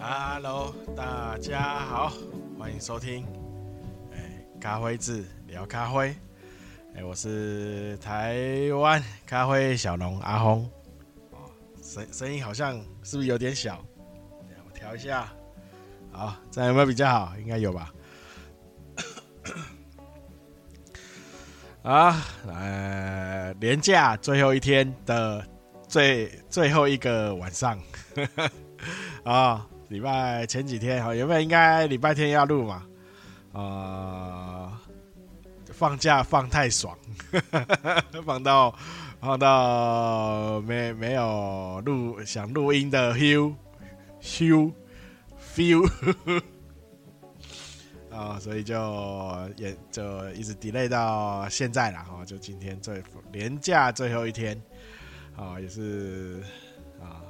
Hello，大家好，欢迎收听，哎，咖啡志聊咖啡，哎，我是台湾咖啡小农阿轰，哦，声声音好像是不是有点小？我调一下，好，这样有没有比较好？应该有吧？啊，呃，连假最后一天的最最后一个晚上，啊。礼拜前几天哈，原本应该礼拜天要录嘛，啊、放假放太爽，放到放到没没有录想录音的 feel feel feel 啊，所以就也就一直 delay 到现在了哈，就今天最连假最后一天啊，也是啊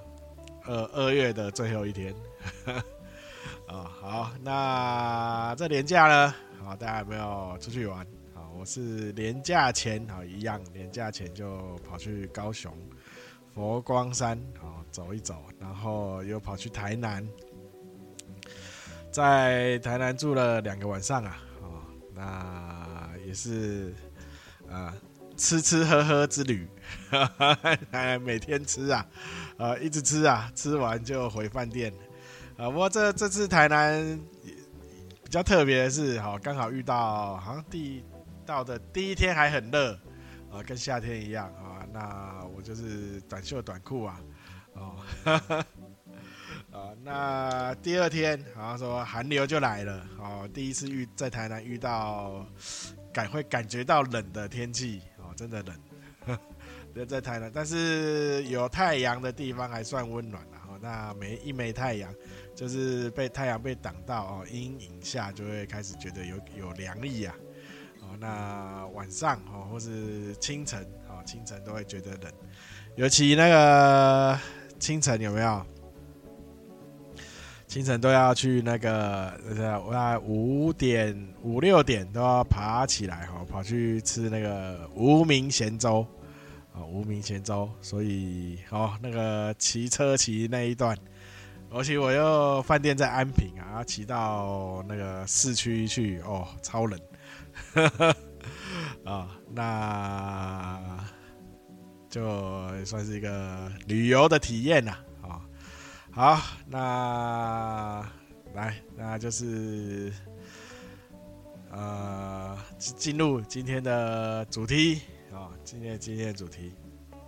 二二月的最后一天。啊、哦，好，那这年假呢？好，大家有没有出去玩？好，我是年假前，好一样，年假前就跑去高雄佛光山，好走一走，然后又跑去台南，在台南住了两个晚上啊，哦，那也是啊，吃吃喝喝之旅，哈哈，每天吃啊，呃，一直吃啊，吃完就回饭店。啊，不过这这次台南比较特别的是，哈，刚好遇到好像第到的第一天还很热，啊，跟夏天一样啊。那我就是短袖短裤啊，哦，啊，那第二天好像说寒流就来了，哦，第一次遇在台南遇到感会感觉到冷的天气，哦，真的冷，在 在台南，但是有太阳的地方还算温暖啊。那没一枚太阳。就是被太阳被挡到哦，阴影下就会开始觉得有有凉意啊，哦，那晚上哦或是清晨哦，清晨都会觉得冷，尤其那个清晨有没有？清晨都要去那个呃，我要五点五六点都要爬起来哈，跑去吃那个无名咸粥啊，无名咸粥，所以哦，那个骑车骑那一段。而且我又饭店在安平啊，骑到那个市区去哦，超冷，啊、那就算是一个旅游的体验呐，啊、好，那来，那就是呃，进入今天的主题啊、哦，今天今天的主题。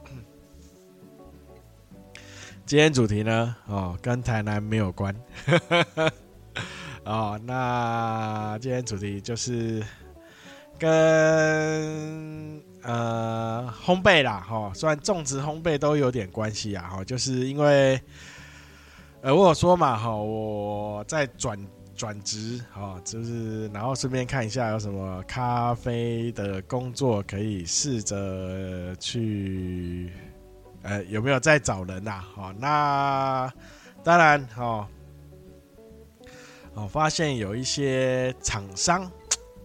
今天主题呢，哦，跟台南没有关，哦，那今天主题就是跟呃烘焙啦，哈、哦，虽然种植烘焙都有点关系啊，哈、哦，就是因为呃我说嘛，哈、哦，我在转转职，哈、哦，就是然后顺便看一下有什么咖啡的工作可以试着去。呃，有没有在找人呐、啊？好，那当然，哦，哦，发现有一些厂商，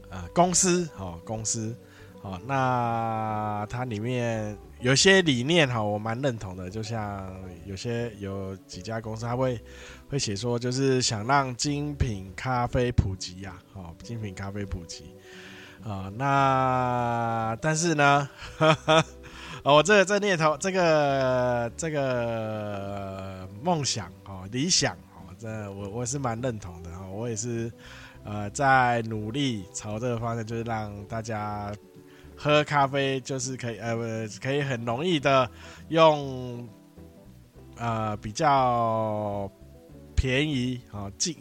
啊、公司，哦，公司，哦，那它里面有些理念，哈，我蛮认同的。就像有些有几家公司，他会会写说，就是想让精品咖啡普及呀，哦，精品咖啡普及，啊，那但是呢，呵 呵哦，我这这念头，这个这个梦想哦，理想哦，这我我是蛮认同的哦，我也是呃在努力朝这个方向，就是让大家喝咖啡就是可以呃可以很容易的用呃比较便宜哦进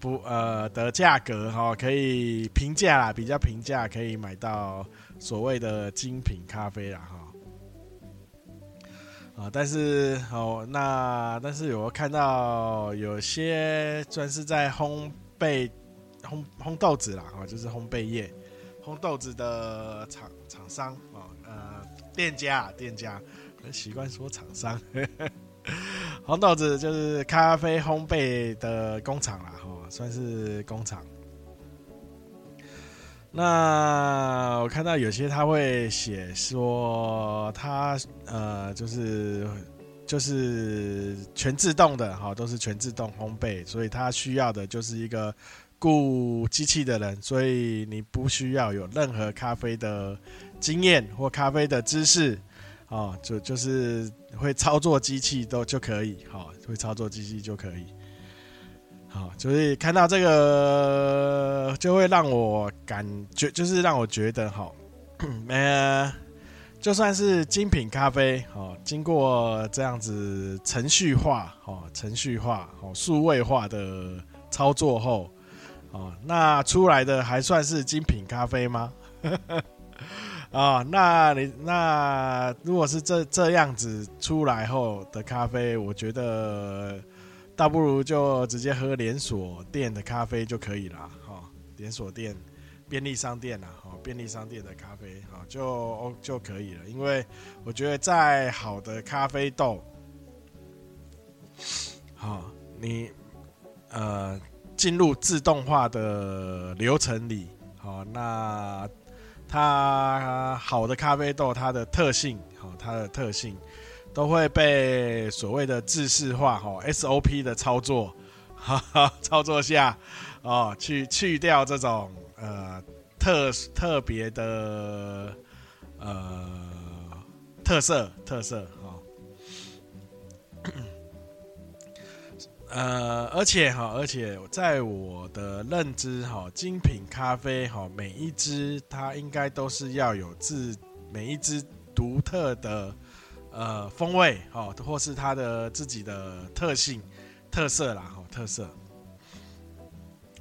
不呃的价格哈，可以平价啦，比较平价可以买到所谓的精品咖啡啦哈。啊，但是哦，那但是有看到有些专是在烘焙烘烘豆子啦，啊，就是烘焙业烘豆子的厂厂商啊，呃，店家店家很习惯说厂商，红豆子就是咖啡烘焙的工厂啦，哈，算是工厂。那我看到有些他会写说他呃就是就是全自动的哈，都是全自动烘焙，所以他需要的就是一个雇机器的人，所以你不需要有任何咖啡的经验或咖啡的知识，哦，就就是会操作机器都就可以，好，会操作机器就可以。好，所以看到这个就会让我感觉，就是让我觉得，好，呃，就算是精品咖啡，哦，经过这样子程序化，哦，程序化，哦，数位化的操作后，哦，那出来的还算是精品咖啡吗？啊，那你那如果是这这样子出来后的咖啡，我觉得。倒不如就直接喝连锁店的咖啡就可以了，哈，连锁店、便利商店啊，哈，便利商店的咖啡，啊，就就可以了。因为我觉得再好的咖啡豆，好，你呃进入自动化的流程里，好，那它好的咖啡豆，它的特性，好，它的特性。都会被所谓的制式化哈 SOP 的操作，哈哈，操作下哦，去去掉这种呃特特别的呃特色特色呃，而且哈，而且在我的认知哈，精品咖啡哈，每一支它应该都是要有自每一支独特的。呃，风味哦，或是它的自己的特性、特色啦，哈，特色。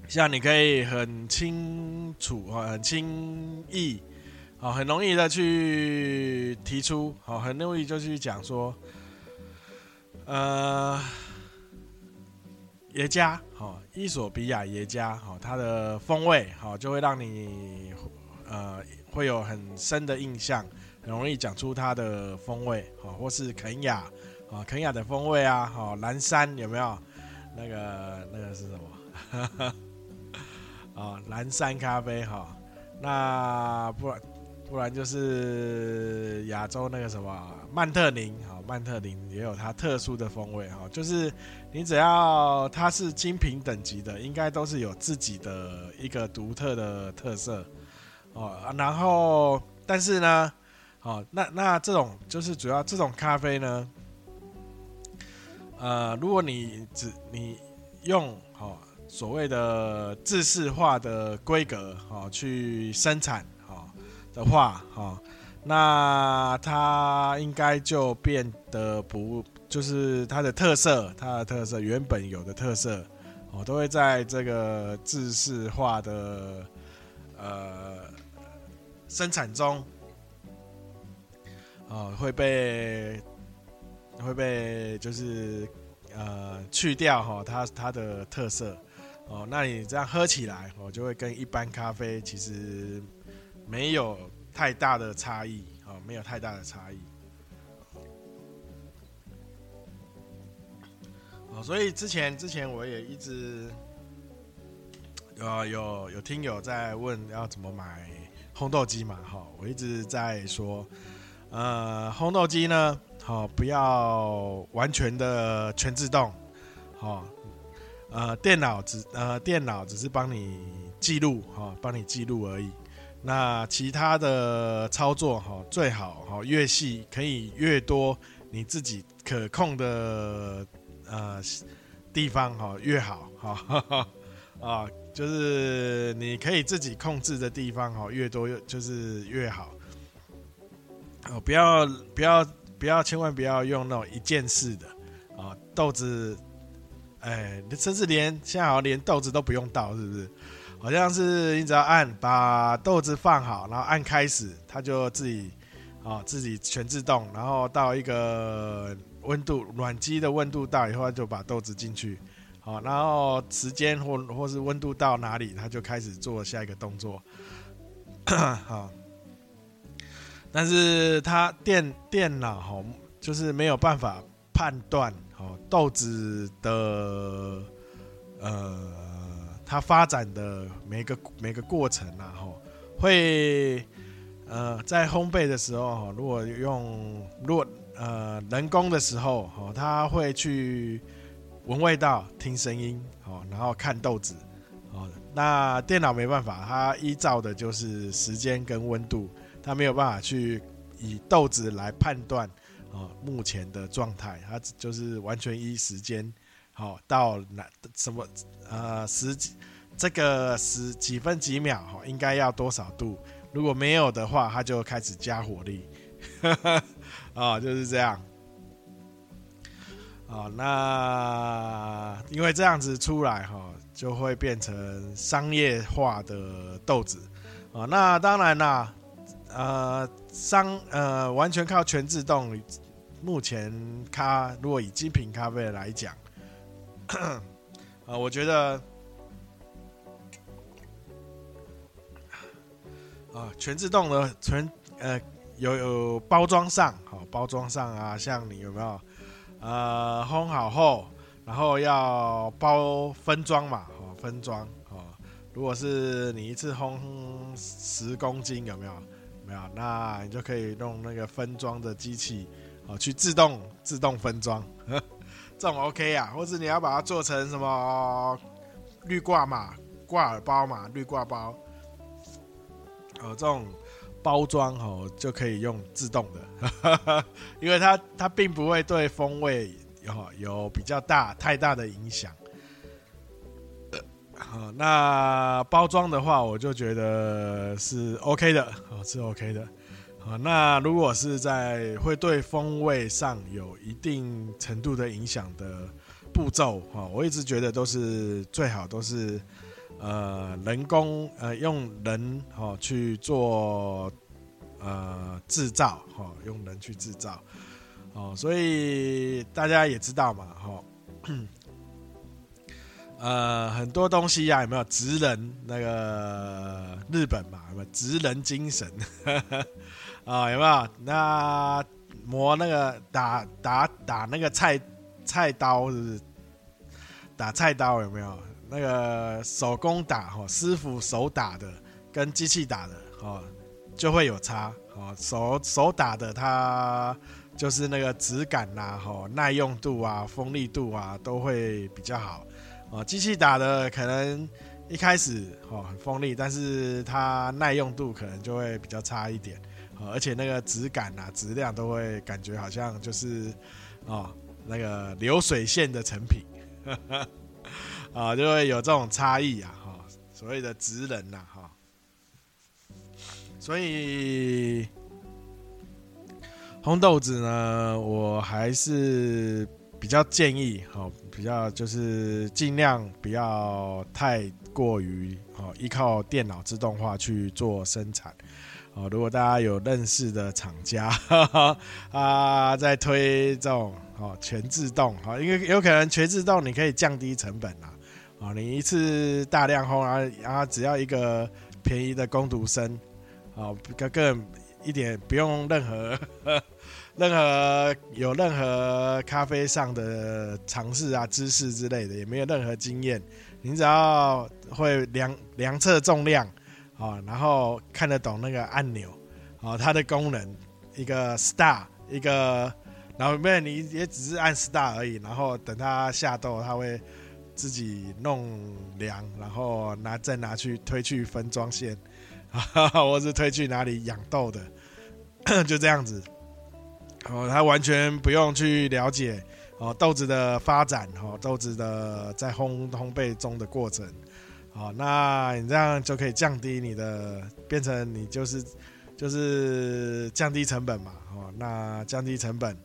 像你可以很清楚啊，很轻易，啊，很容易的去提出，好，很容易就去讲说，呃，耶加，好，伊索比亚耶加，好，它的风味，好，就会让你，呃，会有很深的印象。很容易讲出它的风味，好，或是肯亚，啊，肯亚的风味啊，好，蓝山有没有？那个那个是什么？啊，蓝山咖啡，哈，那不然不然就是亚洲那个什么曼特宁，好，曼特宁也有它特殊的风味，哈，就是你只要它是精品等级的，应该都是有自己的一个独特的特色，哦，然后但是呢。哦，那那这种就是主要这种咖啡呢，呃，如果你只你用、哦、所谓的制式化的规格、哦、去生产、的话，哈、哦，那它应该就变得不就是它的特色，它的特色原本有的特色哦，都会在这个制式化的呃生产中。哦，会被会被就是呃去掉哈，它它的特色哦，那你这样喝起来哦，就会跟一般咖啡其实没有太大的差异哦，没有太大的差异哦，所以之前之前我也一直有有有听友在问要怎么买烘豆机嘛哈，我一直在说。呃，烘豆机呢，好、不要完全的全自动，好、哦，呃，电脑只呃电脑只是帮你记录，哈、帮你记录而已。那其他的操作，哈、最好哈、越细可以越多，你自己可控的呃地方，哈、越好，哈、哦，啊，就是你可以自己控制的地方，哈、越多越就是越好。哦，不要不要不要，千万不要用那种一键式的啊，豆子，哎，甚至连现在好像连豆子都不用倒，是不是？好像是你只要按把豆子放好，然后按开始，它就自己啊自己全自动，然后到一个温度暖机的温度到以后，它就把豆子进去，好，然后时间或或是温度到哪里，它就开始做下一个动作，好。但是它电电脑哈，就是没有办法判断哦豆子的呃它发展的每个每个过程啊哈，会呃在烘焙的时候哈，如果用如果呃人工的时候，哦，他会去闻味道、听声音，哦，然后看豆子，哦，那电脑没办法，它依照的就是时间跟温度，它没有办法去以豆子来判断，哦，目前的状态，它就是完全依时间，好到哪什么呃十几这个十几分几秒，哈，应该要多少度？如果没有的话，它就开始加火力，啊、哦，就是这样。啊、哦，那因为这样子出来哈、哦，就会变成商业化的豆子啊、哦。那当然啦，呃，商呃完全靠全自动，目前咖如果以精品咖啡来讲，啊、我觉得。啊，全自动的全呃有有包装上好，包装上啊，像你有没有呃烘好后，然后要包分装嘛，哦分装哦，如果是你一次烘十公斤有没有？没有，那你就可以用那个分装的机器哦去自动自动分装，这种 OK 啊，或者你要把它做成什么绿挂嘛，挂耳包嘛，绿挂包。哦，这种包装哦就可以用自动的，因为它它并不会对风味有有比较大太大的影响。好，那包装的话，我就觉得是 OK 的，哦是 OK 的。好，那如果是在会对风味上有一定程度的影响的步骤，哈，我一直觉得都是最好都是。呃，人工呃用人哦去做呃制造哈，用人去制造哦，所以大家也知道嘛哈，呃很多东西呀、啊、有没有职人那个日本嘛，有没有职人精神 啊、有没有？那磨那个打打打那个菜菜刀是不是？打菜刀有没有？那个手工打哈，师傅手打的跟机器打的哦，就会有差哦。手手打的它就是那个质感呐，哈，耐用度啊、锋利度啊都会比较好哦。机器打的可能一开始哦很锋利，但是它耐用度可能就会比较差一点哦，而且那个质感啊、质量都会感觉好像就是哦那个流水线的成品。啊，就会有这种差异啊，哈，所谓的职人呐，哈，所以烘豆子呢，我还是比较建议，哈，比较就是尽量不要太过于哦依靠电脑自动化去做生产，哦，如果大家有认识的厂家，哈 哈啊，在推这种哦全自动，哈，因为有可能全自动你可以降低成本啊。啊，你一次大量轰啊，然后只要一个便宜的工读生，啊，更更一点不用任何任何有任何咖啡上的尝试啊、知识之类的，也没有任何经验，你只要会量量测重量，啊，然后看得懂那个按钮，啊，它的功能，一个 star，一个，然后没有你也只是按 star 而已，然后等它下豆，它会。自己弄凉，然后拿再拿去推去分装线，啊或是推去哪里养豆的，就这样子。哦，他完全不用去了解哦豆子的发展，哦豆子的在烘烘焙中的过程。哦，那你这样就可以降低你的，变成你就是就是降低成本嘛。哦，那降低成本，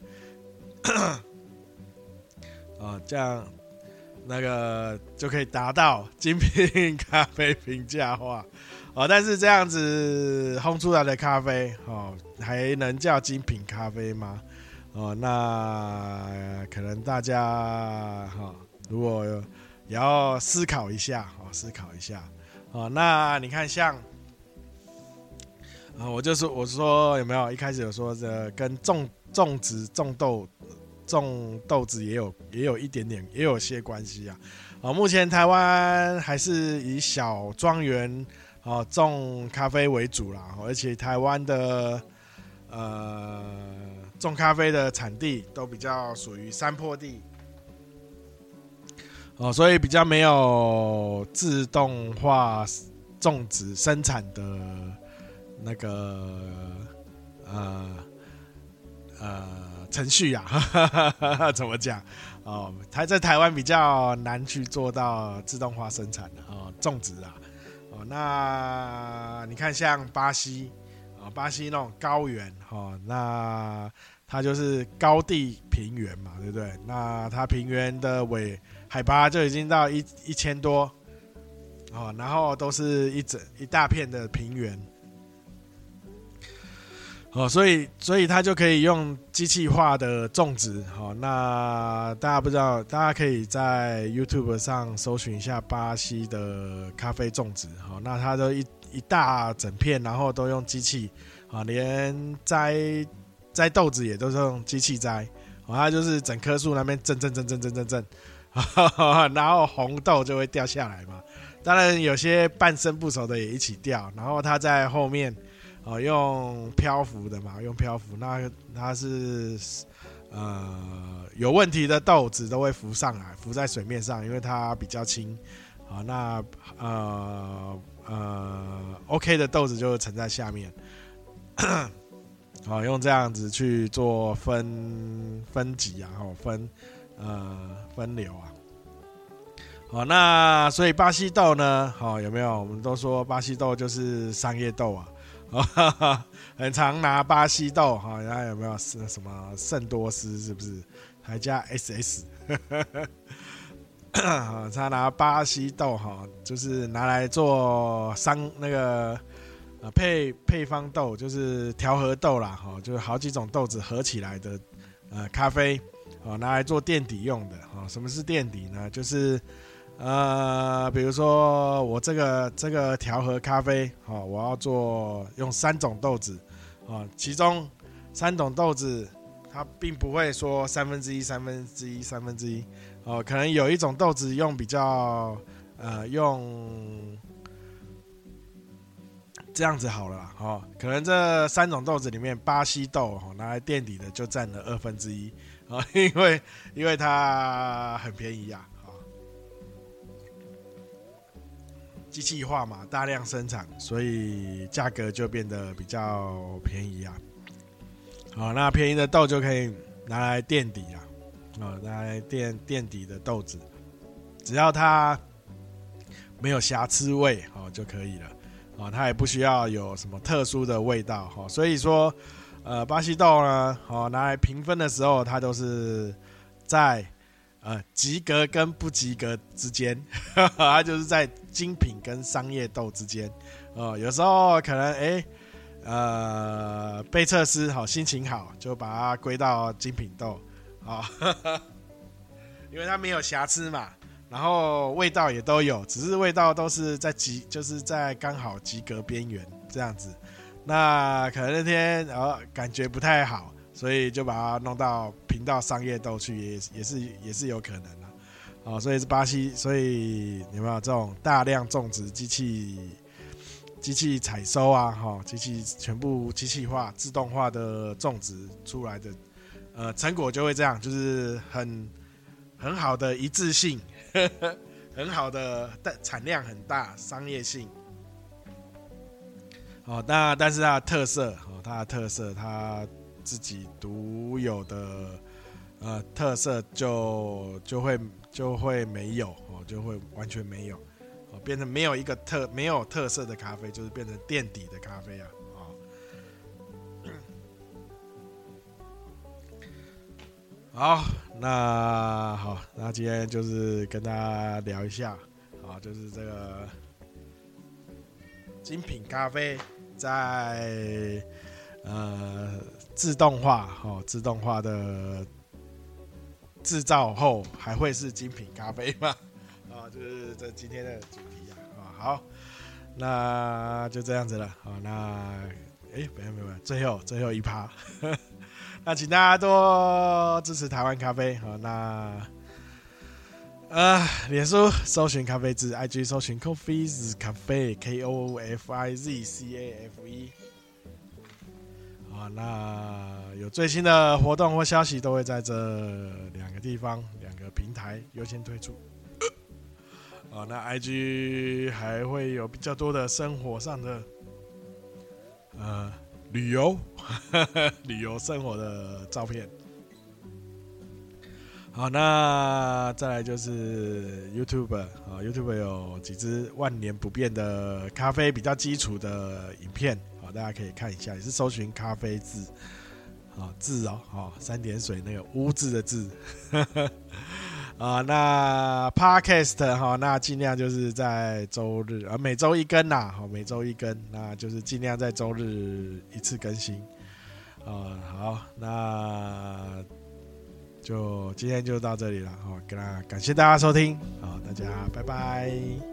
哦这样。那个就可以达到精品咖啡评价化 哦，但是这样子烘出来的咖啡哦，还能叫精品咖啡吗？哦，那可能大家哈，如果也要思考一下哦，思考一下哦。那你看像啊，我就是我说有没有一开始有说这跟种种植种豆。种豆子也有也有一点点也有些关系啊，啊，目前台湾还是以小庄园啊种咖啡为主啦，而且台湾的呃种咖啡的产地都比较属于山坡地，哦，所以比较没有自动化种植生产的那个呃呃程序啊，怎么讲？哦，台在台湾比较难去做到自动化生产的哦，种植啊，哦，那你看像巴西啊，巴西那种高原哈，那它就是高地平原嘛，对不对？那它平原的尾海拔就已经到一一千多，哦，然后都是一整一大片的平原。哦，所以所以它就可以用机器化的种植。好，那大家不知道，大家可以在 YouTube 上搜寻一下巴西的咖啡种植。好，那它都一一大整片，然后都用机器，啊，连摘摘豆子也都是用机器摘。好，它就是整棵树那边震震震震震震震，然后红豆就会掉下来嘛。当然有些半生不熟的也一起掉，然后它在后面。哦，用漂浮的嘛，用漂浮，那它是呃有问题的豆子都会浮上来，浮在水面上，因为它比较轻。好，那呃呃 OK 的豆子就会沉在下面。好，用这样子去做分分级啊，然后分呃分流啊。好，那所以巴西豆呢，好有没有？我们都说巴西豆就是商业豆啊。很常拿巴西豆哈，人家有没有是什么圣多斯是不是？还加 SS，他 拿巴西豆哈，就是拿来做商那个配配方豆，就是调和豆啦哈，就是好几种豆子合起来的呃咖啡，哦拿来做垫底用的哈。什么是垫底呢？就是。呃，比如说我这个这个调和咖啡，哦，我要做用三种豆子，哦，其中三种豆子它并不会说三分之一、三分之一、三分之一，哦，可能有一种豆子用比较呃用这样子好了，哦，可能这三种豆子里面巴西豆哦拿来垫底的就占了二分之一，啊，因为因为它很便宜呀。机器化嘛，大量生产，所以价格就变得比较便宜啊。好，那便宜的豆就可以拿来垫底啊，啊，拿来垫垫底的豆子，只要它没有瑕疵味哦就可以了。啊，它也不需要有什么特殊的味道哈。所以说，呃，巴西豆呢，好拿来评分的时候，它都是在。呃，及格跟不及格之间，它就是在精品跟商业豆之间。哦、呃，有时候可能哎、欸，呃，被测试好，心情好，就把它归到精品豆啊，哦、因为它没有瑕疵嘛，然后味道也都有，只是味道都是在及，就是在刚好及格边缘这样子。那可能那天呃感觉不太好。所以就把它弄到评到商业豆去，也也是也是有可能的，哦，所以是巴西，所以有没有这种大量种植机器、机器采收啊，哈，机器全部机器化、自动化的种植出来的，呃，成果就会这样，就是很很好的一致性，很好的但产量很大，商业性，哦，那但是它的特色，哦，它的特色，它。自己独有的呃特色就就会就会没有哦，就会完全没有哦，变成没有一个特没有特色的咖啡，就是变成垫底的咖啡啊，好，那好，那今天就是跟大家聊一下啊，就是这个精品咖啡在呃。自动化，哦，自动化的制造后还会是精品咖啡吗？啊，就是这今天的主题啊，啊，好，那就这样子了，好，那，哎，没有没有，最后最后一趴，那请大家多支持台湾咖啡，好，那，呃，脸书搜寻咖啡志，IG 搜寻 Coffees Cafe，K O F I Z C A F E。啊，那有最新的活动或消息，都会在这两个地方、两个平台优先推出。啊，那 IG 还会有比较多的生活上的呃旅游、旅游生活的照片。好，那再来就是 YouTube 啊，YouTube 有几支万年不变的咖啡比较基础的影片，大家可以看一下，也是搜寻咖啡字，啊字哦，好三点水那个污字的字，啊，那 Podcast 哈，那尽量就是在周日啊，每周一更呐，好，每周一更，那就是尽量在周日一次更新，啊，好，那。就今天就到这里了，好，跟大家感谢大家收听，好，大家拜拜。